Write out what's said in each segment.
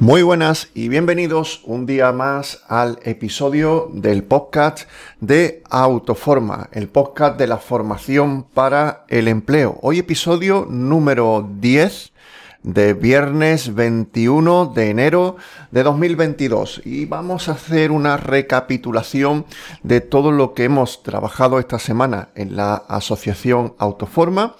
Muy buenas y bienvenidos un día más al episodio del podcast de Autoforma, el podcast de la formación para el empleo. Hoy episodio número 10 de viernes 21 de enero de 2022 y vamos a hacer una recapitulación de todo lo que hemos trabajado esta semana en la asociación Autoforma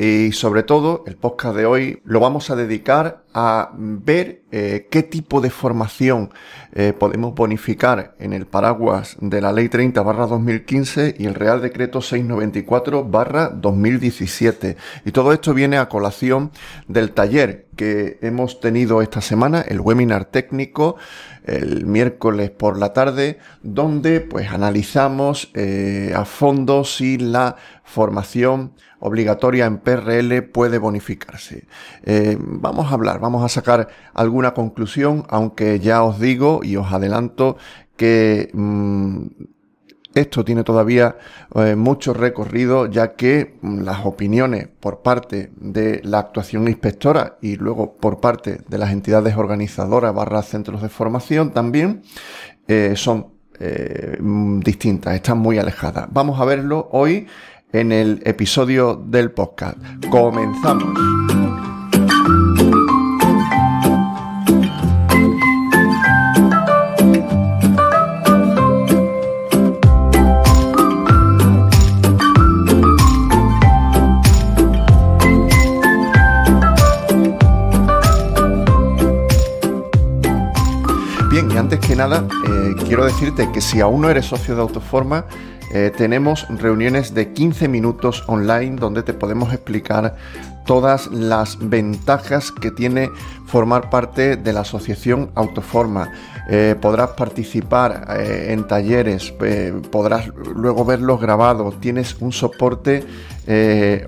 y sobre todo, el podcast de hoy lo vamos a dedicar a ver eh, qué tipo de formación eh, podemos bonificar en el paraguas de la Ley 30 barra 2015 y el Real Decreto 694 barra 2017. Y todo esto viene a colación del taller que hemos tenido esta semana, el webinar técnico, el miércoles por la tarde, donde pues analizamos eh, a fondo si la formación obligatoria en PRL puede bonificarse. Vamos a hablar, vamos a sacar alguna conclusión, aunque ya os digo y os adelanto que mm, esto tiene todavía eh, mucho recorrido, ya que mm, las opiniones por parte de la actuación inspectora y luego por parte de las entidades organizadoras barra centros de formación también eh, son mm, distintas, están muy alejadas. Vamos a verlo hoy en el episodio del podcast. Comenzamos. Decirte que si aún no eres socio de Autoforma, eh, tenemos reuniones de 15 minutos online donde te podemos explicar todas las ventajas que tiene formar parte de la asociación Autoforma. Eh, podrás participar eh, en talleres, podrás luego verlos grabados, tienes un soporte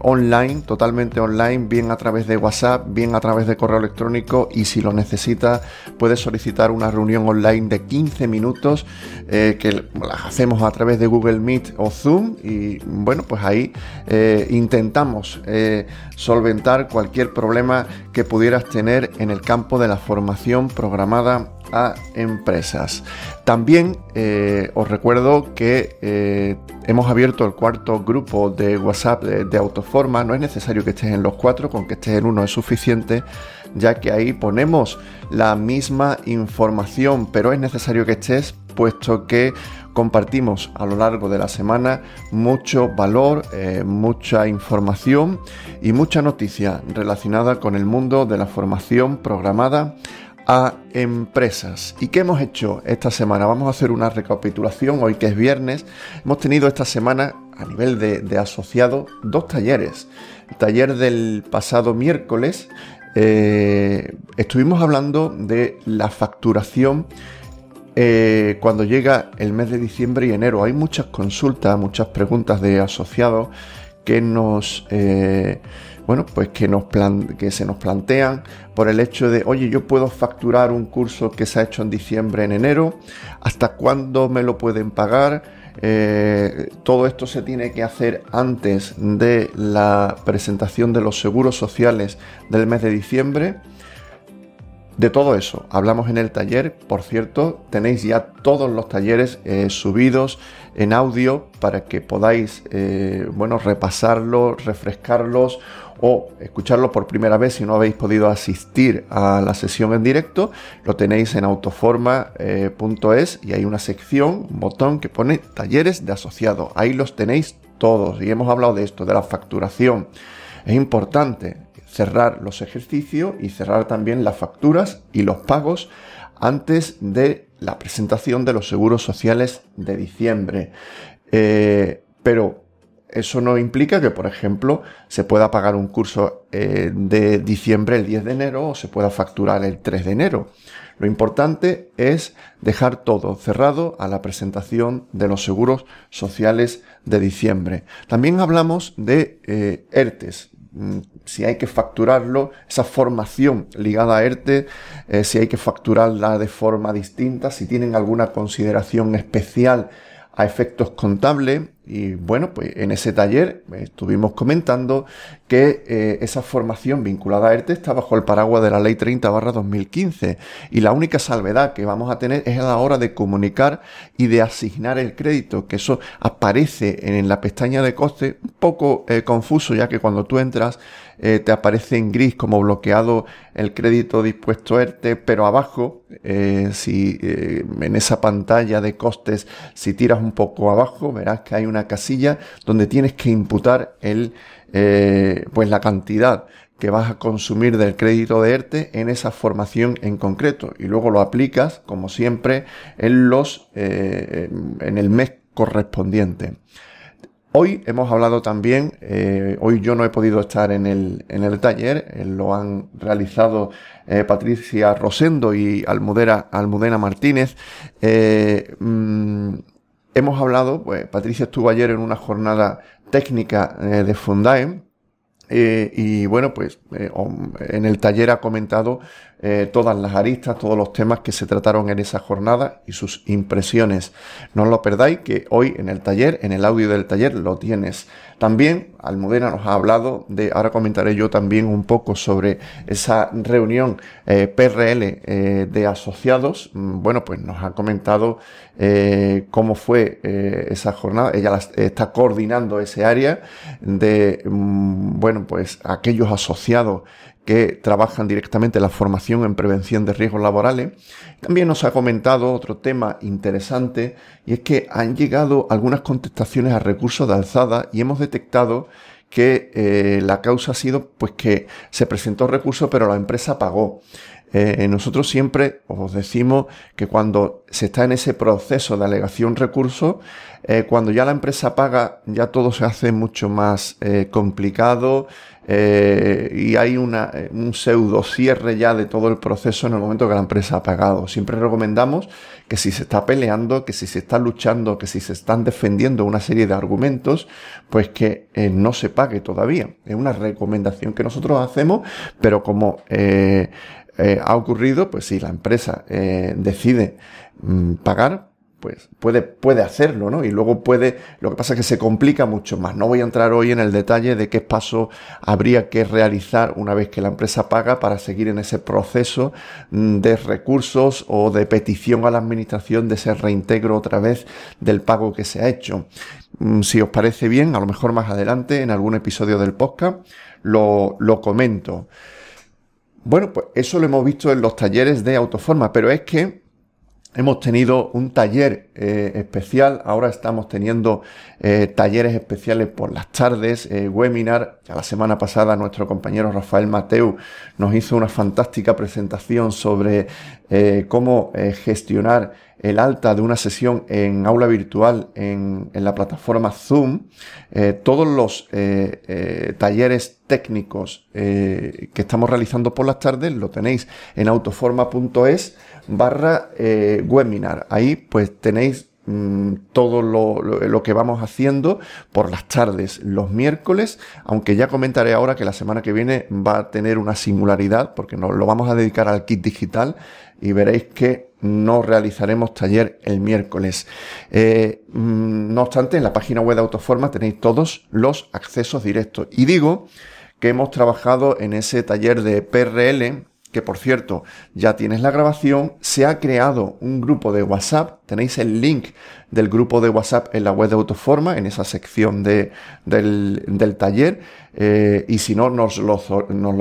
online, totalmente online, bien a través de WhatsApp, bien a través de correo electrónico. Y si lo necesitas puedes solicitar una reunión online de 15 minutos que las hacemos a través de Google Meet o Zoom. Y bueno, pues ahí eh, intentamos eh, solventar cualquier problema que pudieras tener en el campo de la formación programada a empresas. También eh, os recuerdo que hemos abierto el cuarto grupo de WhatsApp de, de, Autoforma. No es necesario que estés en los cuatro, con que estés en uno es suficiente, ya que ahí ponemos la misma información, pero es necesario que estés puesto que compartimos a lo largo de la semana mucho valor, eh, mucha información y mucha noticia relacionada con el mundo de la formación programada a empresas. ¿Y qué hemos hecho esta semana? Vamos a hacer una recapitulación hoy que es viernes. Hemos tenido esta semana a nivel de, asociado dos talleres. El taller del pasado miércoles eh, estuvimos hablando de la facturación eh, cuando llega el mes de diciembre y enero. Hay muchas consultas, muchas preguntas de asociados que nos, eh, bueno, pues que, nos que se nos plantean por el hecho de, oye, yo puedo facturar un curso que se ha hecho en diciembre, en enero, ¿hasta cuándo me lo pueden pagar? Eh, todo esto se tiene que hacer antes de la presentación de los seguros sociales del mes de diciembre. De todo eso hablamos en el taller. Por cierto, tenéis ya todos los talleres eh, subidos en audio para que podáis, eh, bueno, repasarlos, refrescarlos o escucharlos por primera vez si no habéis podido asistir a la sesión en directo. Lo tenéis en autoforma.es eh, y hay una sección, un botón que pone talleres de asociado. Ahí los tenéis todos y hemos hablado de esto, de la facturación. Es importante cerrar los ejercicios y cerrar también las facturas y los pagos antes de la presentación de los seguros sociales de diciembre. Eh, pero eso no implica que, por ejemplo, se pueda pagar un curso eh, de diciembre el 10 de enero o se pueda facturar el 3 de enero. Lo importante es dejar todo cerrado a la presentación de los seguros sociales de diciembre. También hablamos de eh, ERTES, si hay que facturarlo, esa formación ligada a ERTE, eh, si hay que facturarla de forma distinta, si tienen alguna consideración especial a efectos contables Y bueno, pues en ese taller estuvimos comentando que eh, esa formación vinculada a ERTE está bajo el paraguas de la Ley 30 2015 y la única salvedad que vamos a tener es a la hora de comunicar y de asignar el crédito, que eso aparece en la pestaña de coste un poco eh, confuso ya que cuando tú entras eh, te aparece en gris como bloqueado el crédito dispuesto ERTE, pero abajo, si en esa pantalla de costes, si tiras un poco abajo, verás que hay una casilla donde tienes que imputar el eh, pues la cantidad que vas a consumir del crédito de ERTE en esa formación en concreto y luego lo aplicas como siempre en los eh, en el mes correspondiente. Hoy hemos hablado también, eh, hoy yo no he podido estar en el, en el taller, lo han realizado Patricia Rosendo y Almudena, Martínez. Mm, hemos hablado, pues Patricia estuvo ayer en una jornada técnica eh, de Fundae. Eh, y bueno, pues eh, en el taller ha comentado todas las aristas, todos los temas que se trataron en esa jornada y sus impresiones. No os lo perdáis, que hoy en el taller, en el audio del taller, lo tienes. También Almudena nos ha hablado de, ahora comentaré yo también un poco sobre esa reunión eh, PRL eh, de asociados. Mm, bueno, pues nos ha comentado eh, cómo fue esa jornada. Ella está coordinando ese área de, mm, bueno, pues aquellos asociados que trabajan directamente la formación en prevención de riesgos laborales. También nos ha comentado otro tema interesante y es que han llegado algunas contestaciones a recursos de alzada y hemos detectado que eh, la causa ha sido pues que se presentó recurso pero la empresa pagó. Eh, nosotros siempre os decimos que cuando se está en ese proceso de alegación recurso, eh, cuando ya la empresa paga, ya todo se hace mucho más complicado, eh, y hay eh, un pseudo cierre ya de todo el proceso en el momento que la empresa ha pagado. Siempre recomendamos que si se está peleando, que si se está luchando, que si se están defendiendo una serie de argumentos, pues que eh, no se pague todavía. Es una recomendación que nosotros hacemos, pero como ha ocurrido, pues si la empresa decide mm, pagar, pues puede, puede hacerlo, ¿no? Y luego puede, lo que pasa es que se complica mucho más. No voy a entrar hoy en el detalle de qué paso habría que realizar una vez que la empresa paga para seguir en ese proceso mm, de recursos o de petición a la administración de ese reintegro otra vez del pago que se ha hecho. Mm, si os parece bien, a lo mejor más adelante en algún episodio del podcast lo, lo comento. Bueno, pues eso lo hemos visto en los talleres de autoforma, pero es que Hemos tenido un taller eh, especial, ahora estamos teniendo eh, talleres especiales por las tardes, eh, webinar. Ya la semana pasada nuestro compañero Rafael Mateu nos hizo una fantástica presentación sobre cómo gestionar el alta de una sesión en aula virtual en, en la plataforma Zoom. todos los talleres técnicos que estamos realizando por las tardes lo tenéis en autoforma.es barra eh, webinar. Ahí pues tenéis mm, todo lo, que vamos haciendo por las tardes, los miércoles, aunque ya comentaré ahora que la semana que viene va a tener una singularidad porque nos lo vamos a dedicar al kit digital y veréis que no realizaremos taller el miércoles. Eh, mm, no obstante, en la página web de Autoforma tenéis todos los accesos directos. Y digo que hemos trabajado en ese taller de PRL que por cierto ya tienes la grabación, se ha creado un grupo de WhatsApp, tenéis el link del grupo de WhatsApp en la web de Autoforma, en esa sección de, del, taller, eh, y si no, nos lo,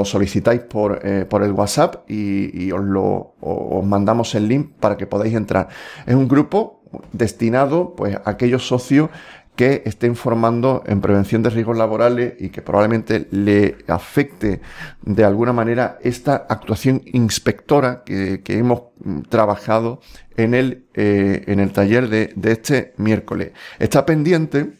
solicitáis por, eh, por, el WhatsApp y, os, lo, os mandamos el link para que podáis entrar. Es un grupo destinado pues, a aquellos socios que estén formando en prevención de riesgos laborales y que probablemente le afecte de alguna manera esta actuación inspectora que, hemos trabajado en el, eh, en el taller de, este miércoles. Está pendiente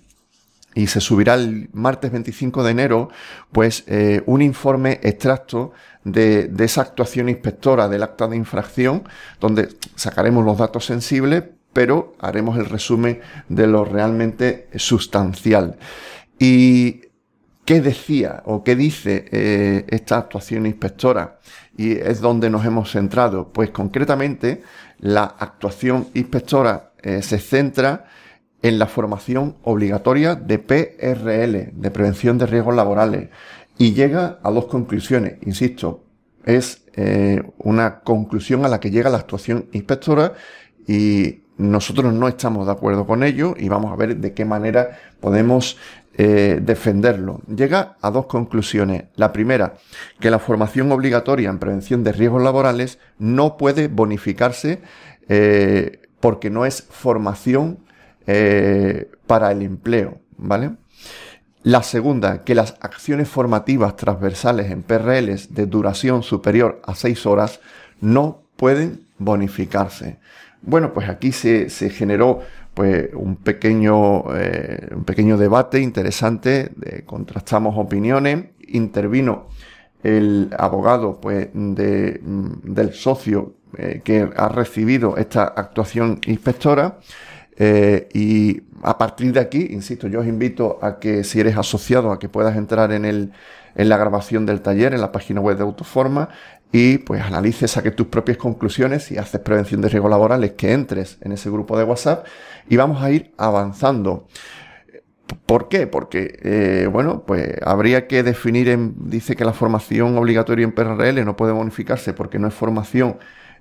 y se subirá el martes 25 de enero, pues eh, un informe extracto de, de, esa actuación inspectora del acta de infracción, donde sacaremos los datos sensibles pero haremos el resumen de lo realmente sustancial. ¿Y qué decía o qué dice eh, esta actuación inspectora? Y es donde nos hemos centrado. Pues concretamente, la actuación inspectora eh, se centra en la formación obligatoria de PRL, de prevención de riesgos laborales, y llega a dos conclusiones. Insisto, es eh, una conclusión a la que llega la actuación inspectora y nosotros no estamos de acuerdo con ello y vamos a ver de qué manera podemos eh, defenderlo. Llega a dos conclusiones. La primera, que la formación obligatoria en prevención de riesgos laborales no puede bonificarse eh, porque no es formación para el empleo, ¿vale? La segunda, que las acciones formativas transversales en PRLs de duración superior a 6 horas no pueden bonificarse. Bueno, pues aquí se, generó pues, un, pequeño, eh, un pequeño debate interesante, contrastamos opiniones, intervino el abogado pues, mm, del socio eh, que ha recibido esta actuación inspectora eh, y a partir de aquí, insisto, yo os invito a que si eres asociado, a que puedas entrar en, el, en la grabación del taller, en la página web de Autoforma, y pues analices, saques tus propias conclusiones y haces prevención de riesgos laborales, que entres en ese grupo de WhatsApp y vamos a ir avanzando. ¿Por qué? Porque, eh, bueno, pues habría que definir, en, dice que la formación obligatoria en PRL no puede bonificarse porque no es formación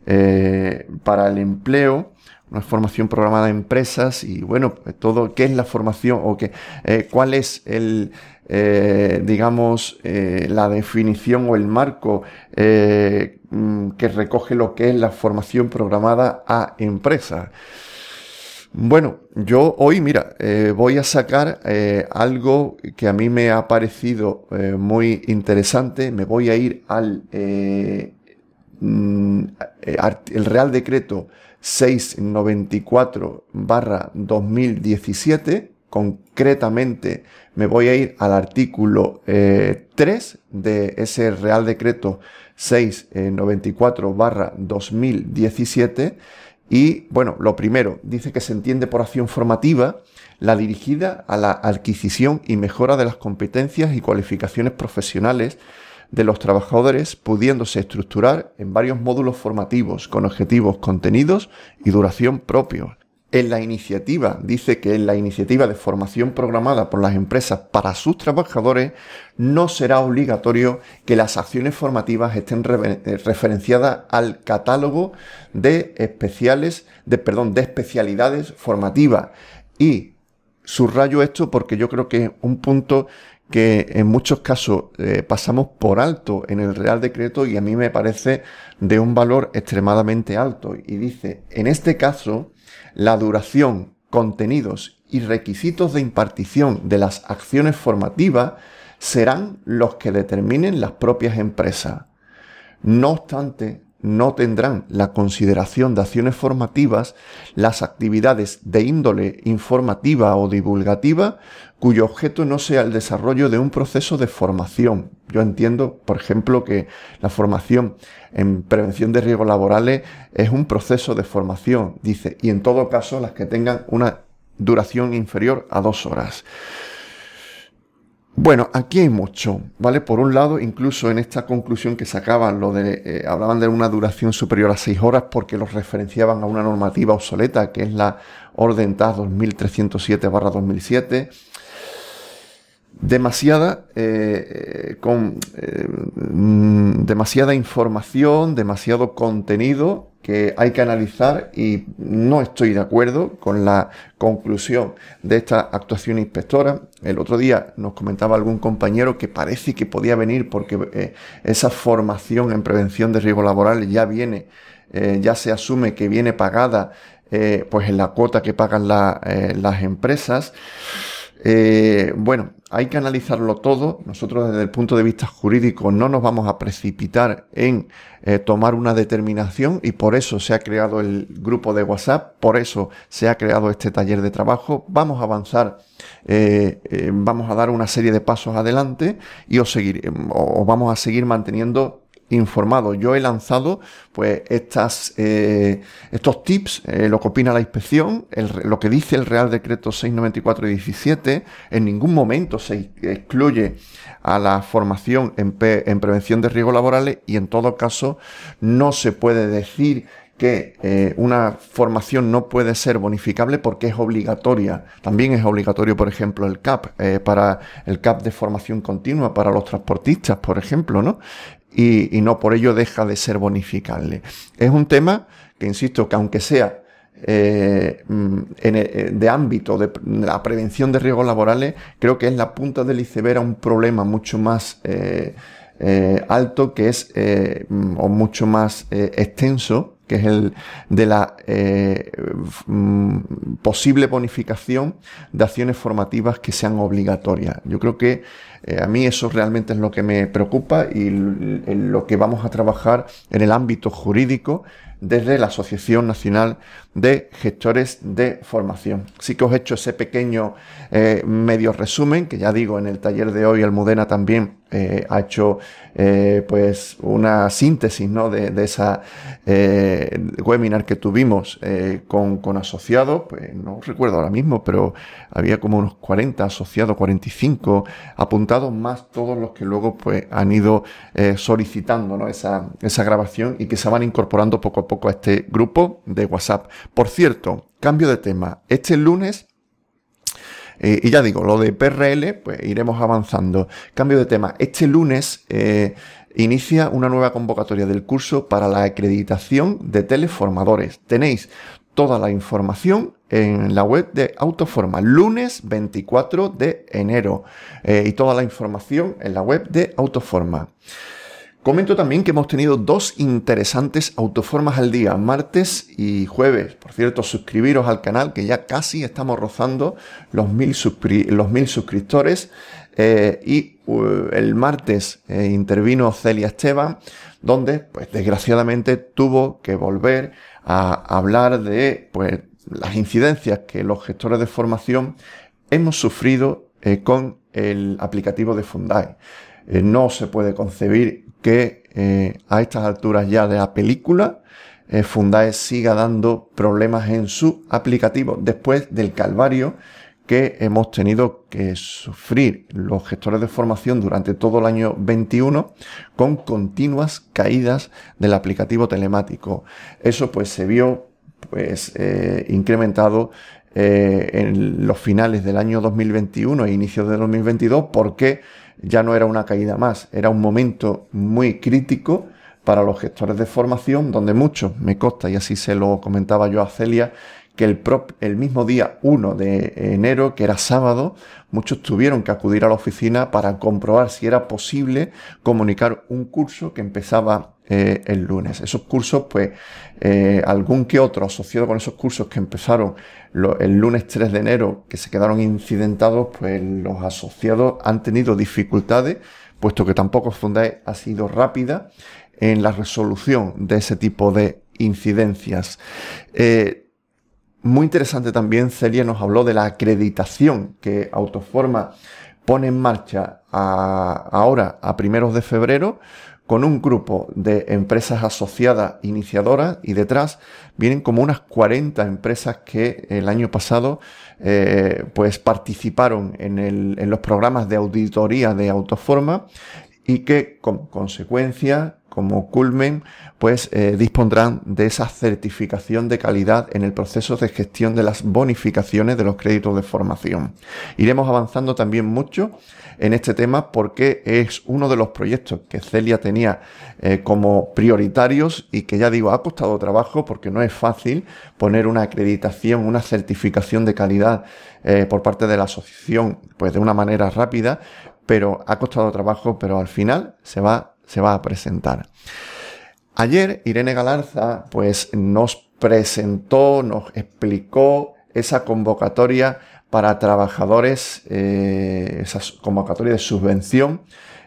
eh, para el empleo, una formación programada en empresas y bueno, pues todo, ¿qué es la formación o qué, eh, cuál es el, eh, digamos, eh, la definición o el marco mm, que recoge lo que es la formación programada a empresas? Bueno, yo hoy, mira, voy a sacar algo que a mí me ha parecido muy interesante. Me voy a ir al mm, el Real Decreto 694 barra 2017. Concretamente me voy a ir al artículo 3 eh, de ese Real Decreto 694 barra 2017. Y bueno, lo primero, dice que se entiende por acción formativa la dirigida a la adquisición y mejora de las competencias y cualificaciones profesionales de los trabajadores pudiéndose estructurar en varios módulos formativos con objetivos, contenidos y duración propios. En la iniciativa, dice que en la iniciativa de formación programada por las empresas para sus trabajadores no será obligatorio que las acciones formativas estén eh, referenciadas al catálogo de especiales, de, perdón, de especialidades formativas. Y subrayo esto porque yo creo que es un punto que en muchos casos eh, pasamos por alto en el Real Decreto y a mí me parece de un valor extremadamente alto. Y dice, en este caso, la duración, contenidos y requisitos de impartición de las acciones formativas serán los que determinen las propias empresas. No obstante, no tendrán la consideración de acciones formativas las actividades de índole informativa o divulgativa cuyo objeto no sea el desarrollo de un proceso de formación. Yo entiendo, por ejemplo, que la formación en prevención de riesgos laborales es un proceso de formación, dice, y en todo caso las que tengan una duración inferior a dos horas. Bueno, aquí hay mucho, ¿vale? Por un lado, incluso en esta conclusión que sacaban, lo de, eh, hablaban de una duración superior a seis horas porque los referenciaban a una normativa obsoleta, que es la Orden TAS 2307-2007 demasiada, eh, con eh, demasiada información, demasiado contenido que hay que analizar y no estoy de acuerdo con la conclusión de esta actuación inspectora. El otro día nos comentaba algún compañero que parece que podía venir porque eh, esa formación en prevención de riesgo laboral ya viene, ya se asume que viene pagada pues en la cuota que pagan las empresas. Eh, bueno, hay que analizarlo todo. Nosotros desde el punto de vista jurídico no nos vamos a precipitar en eh, tomar una determinación y por eso se ha creado el grupo de WhatsApp, por eso se ha creado este taller de trabajo. Vamos a avanzar, eh, vamos a dar una serie de pasos adelante y os, seguir, os vamos a seguir manteniendo informado. Yo he lanzado pues estas, eh, estos tips, eh, lo que opina la inspección, lo que dice el Real Decreto 694 17, en ningún momento se excluye a la formación en, en prevención de riesgos laborales y en todo caso no se puede decir que eh, una formación no puede ser bonificable porque es obligatoria. También es obligatorio, por ejemplo, el CAP, para el CAP de formación continua para los transportistas, por ejemplo, ¿no? Y, y, no por ello deja de ser bonificable. Es un tema que, insisto, que aunque sea eh, mm, en de ámbito de la prevención de riesgos laborales, creo que es la punta del iceberg a un problema mucho más alto, que es, mm, o mucho más extenso, que es el de la eh, mm, posible bonificación de acciones formativas que sean obligatorias. Yo creo que eh, a mí eso realmente es lo que me preocupa y lo que vamos a trabajar en el ámbito jurídico desde la Asociación Nacional de Gestores de Formación. Sí que os he hecho ese pequeño eh, medio resumen, que ya digo, en el taller de hoy Almudena también eh, ha hecho eh, pues una síntesis ¿no? de, de esa webinar que tuvimos con, con, asociados, pues no recuerdo ahora mismo, pero había como unos 40 asociados, 45 apuntados, más todos los que luego pues han ido solicitando ¿no? esa, esa grabación y que se van incorporando poco a poco a este grupo de WhatsApp. Por cierto, cambio de tema. Este lunes eh, y ya digo, lo de PRL, pues iremos avanzando. Cambio de tema. Este lunes eh, inicia una nueva convocatoria del curso para la acreditación de teleformadores. Tenéis toda la información en la web de Autoforma, lunes 24 de enero. Eh, y toda la información en la web de Autoforma. Comento también que hemos tenido dos interesantes autoformas al día, martes y jueves. Por cierto, suscribiros al canal que ya casi estamos rozando los mil, suscriptores. Eh, y uh, el martes eh, intervino Celia Esteban, donde, pues desgraciadamente, tuvo que volver a hablar de pues, las incidencias que los gestores de formación hemos sufrido eh, con el aplicativo de Fundae. No se puede concebir que eh, a estas alturas ya de la película, eh, Fundae siga dando problemas en su aplicativo después del calvario que hemos tenido que sufrir los gestores de formación durante todo el año 21 con continuas caídas del aplicativo telemático. Eso pues se vio pues eh, incrementado en los finales del año 2021 e inicios de 2022 porque ya no era una caída más, era un momento muy crítico para los gestores de formación, donde muchos, me consta, y así se lo comentaba yo a Celia, que el, el mismo día 1 de enero, que era sábado, muchos tuvieron que acudir a la oficina para comprobar si era posible comunicar un curso que empezaba eh, el lunes. Esos cursos, pues, eh, algún que otro asociado con esos cursos que empezaron el lunes 3 de enero, que se quedaron incidentados, pues los asociados han tenido dificultades, puesto que tampoco Fundae ha sido rápida en la resolución de ese tipo de incidencias. Eh, muy interesante también, Celia nos habló de la acreditación que Autoforma pone en marcha ahora a primeros de febrero con un grupo de empresas asociadas iniciadoras y detrás vienen como unas 40 empresas que el año pasado eh, pues participaron en, en los programas de auditoría de Autoforma y que como consecuencia como culmen, pues eh, dispondrán de esa certificación de calidad en el proceso de gestión de las bonificaciones de los créditos de formación. Iremos avanzando también mucho en este tema porque es uno de los proyectos que Celia tenía eh, como prioritarios y que ya digo, ha costado trabajo porque no es fácil poner una acreditación, una certificación de calidad eh, por parte de la asociación, pues de una manera rápida, pero ha costado trabajo, pero al final se va se va a presentar. Ayer Irene Galarza pues nos presentó, nos explicó esa convocatoria para trabajadores, eh, esa convocatoria de subvención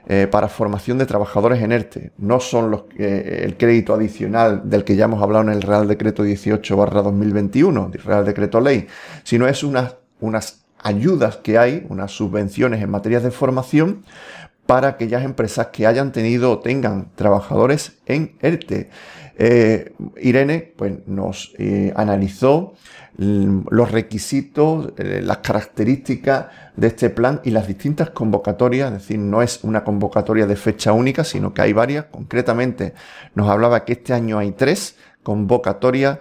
eh, para formación de trabajadores en ERTE. No son los, el crédito adicional del que ya hemos hablado en el Real Decreto 18 barra 2021, Real Decreto Ley, sino es unas, unas ayudas que hay, unas subvenciones en materia de formación para aquellas empresas que hayan tenido o tengan trabajadores en ERTE. Eh, Irene pues, nos eh, analizó los requisitos, eh, las características de este plan y las distintas convocatorias, es decir, no es una convocatoria de fecha única, sino que hay varias. Concretamente, nos hablaba que este año hay tres convocatoria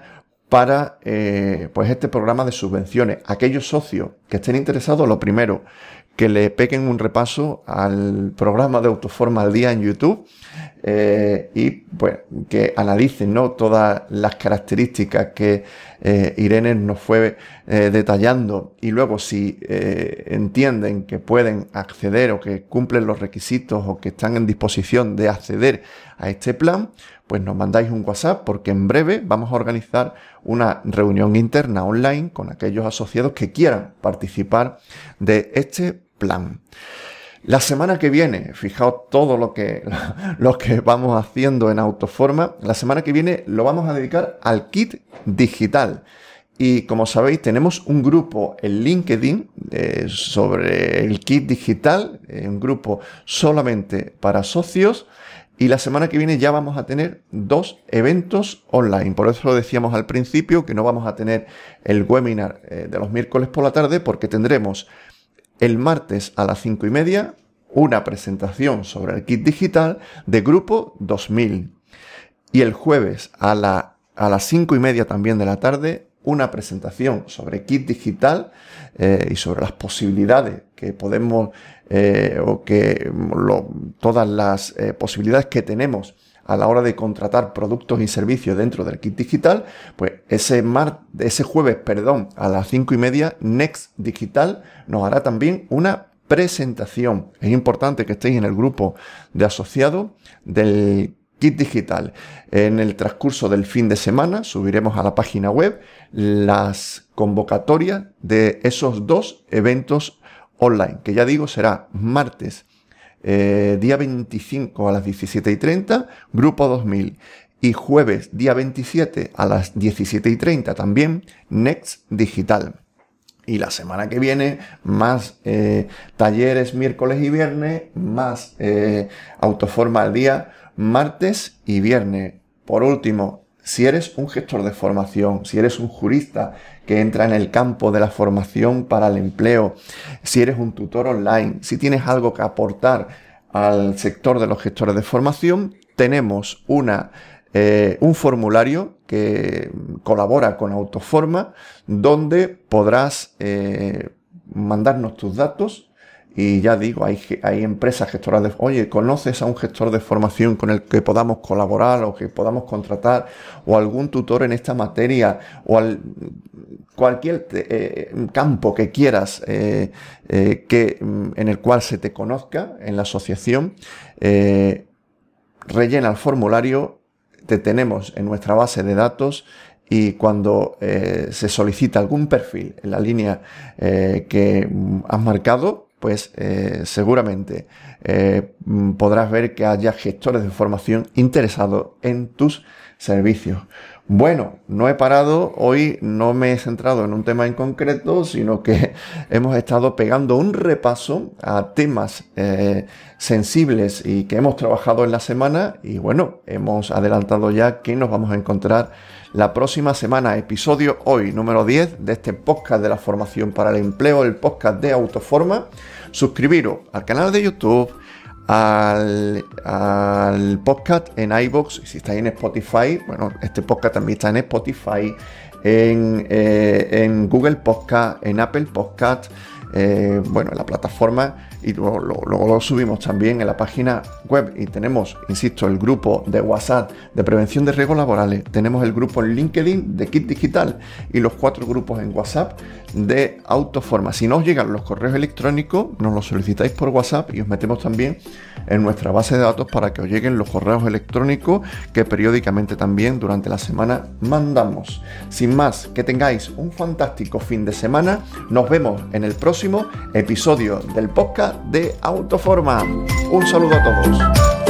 para pues este programa de subvenciones. Aquellos socios que estén interesados, lo primero, que le peguen un repaso al programa de Autoforma al Día en YouTube eh, y pues que analicen ¿no? todas las características que eh, Irene nos fue eh, detallando y luego si entienden que pueden acceder o que cumplen los requisitos o que están en disposición de acceder a este plan, pues nos mandáis un WhatsApp porque en breve vamos a organizar una reunión interna online con aquellos asociados que quieran participar de este plan. La semana que viene, fijaos todo lo que, lo que vamos haciendo en Autoforma, la semana que viene lo vamos a dedicar al kit digital. Y como sabéis, tenemos un grupo en LinkedIn eh, sobre el kit digital, eh, un grupo solamente para socios. Y la semana que viene ya vamos a tener dos eventos online. Por eso lo decíamos al principio que no vamos a tener el webinar eh, de los miércoles por la tarde porque tendremos el martes a las 5 y media una presentación sobre el kit digital de Grupo 2000. Y el jueves a, la, a las 5 y media también de la tarde una presentación sobre kit digital eh, y sobre las posibilidades que podemos eh, o que todas las eh, posibilidades que tenemos a la hora de contratar productos y servicios dentro del kit digital, pues ese, mar, ese jueves, perdón, a las cinco y media, Next Digital nos hará también una presentación. Es importante que estéis en el grupo de asociados del kit digital. En el transcurso del fin de semana subiremos a la página web las convocatorias de esos dos eventos online, que ya digo será martes eh, día 25 a las 17 y 30, Grupo 2000. Y jueves, día 27 a las 17 y 30 también, Next Digital. Y la semana que viene, más eh, talleres miércoles y viernes, más eh, autoforma al día, martes y viernes. Por último, si eres un gestor de formación, si eres un jurista que entra en el campo de la formación para el empleo, si eres un tutor online, si tienes algo que aportar al sector de los gestores de formación, tenemos una, eh, un formulario que colabora con Autoforma, donde podrás eh, mandarnos tus datos y ya digo, hay, hay empresas gestoras de, oye, ¿conoces a un gestor de formación con el que podamos colaborar o que podamos contratar o algún tutor en esta materia o al, cualquier eh, campo que quieras eh, eh, que, mm, en el cual se te conozca en la asociación? rellena el formulario, te tenemos en nuestra base de datos y cuando se solicita algún perfil en la línea que mm, has marcado, pues eh, seguramente eh, podrás ver que haya gestores de formación interesados en tus servicios. Bueno, no he parado, hoy no me he centrado en un tema en concreto, sino que hemos estado pegando un repaso a temas eh, sensibles y que hemos trabajado en la semana y bueno, hemos adelantado ya que nos vamos a encontrar la próxima semana, episodio hoy número 10 de este podcast de la formación para el empleo, el podcast de Autoforma. Suscribiros al canal de YouTube, al, podcast en iBox, si estáis en Spotify, bueno, este podcast también está en Spotify, en, eh, Google Podcast, en Apple Podcast, eh, bueno, en la plataforma y luego, lo subimos también en la página web y tenemos, insisto, el grupo de WhatsApp de prevención de riesgos laborales, tenemos el grupo en LinkedIn de Kit Digital y los cuatro grupos en WhatsApp de Autoforma. Si no os llegan los correos electrónicos, nos los solicitáis por WhatsApp y os metemos también en nuestra base de datos para que os lleguen los correos electrónicos que periódicamente también durante la semana mandamos. Sin más, que tengáis un fantástico fin de semana. Nos vemos en el próximo episodio del podcast de Autoforma. Un saludo a todos.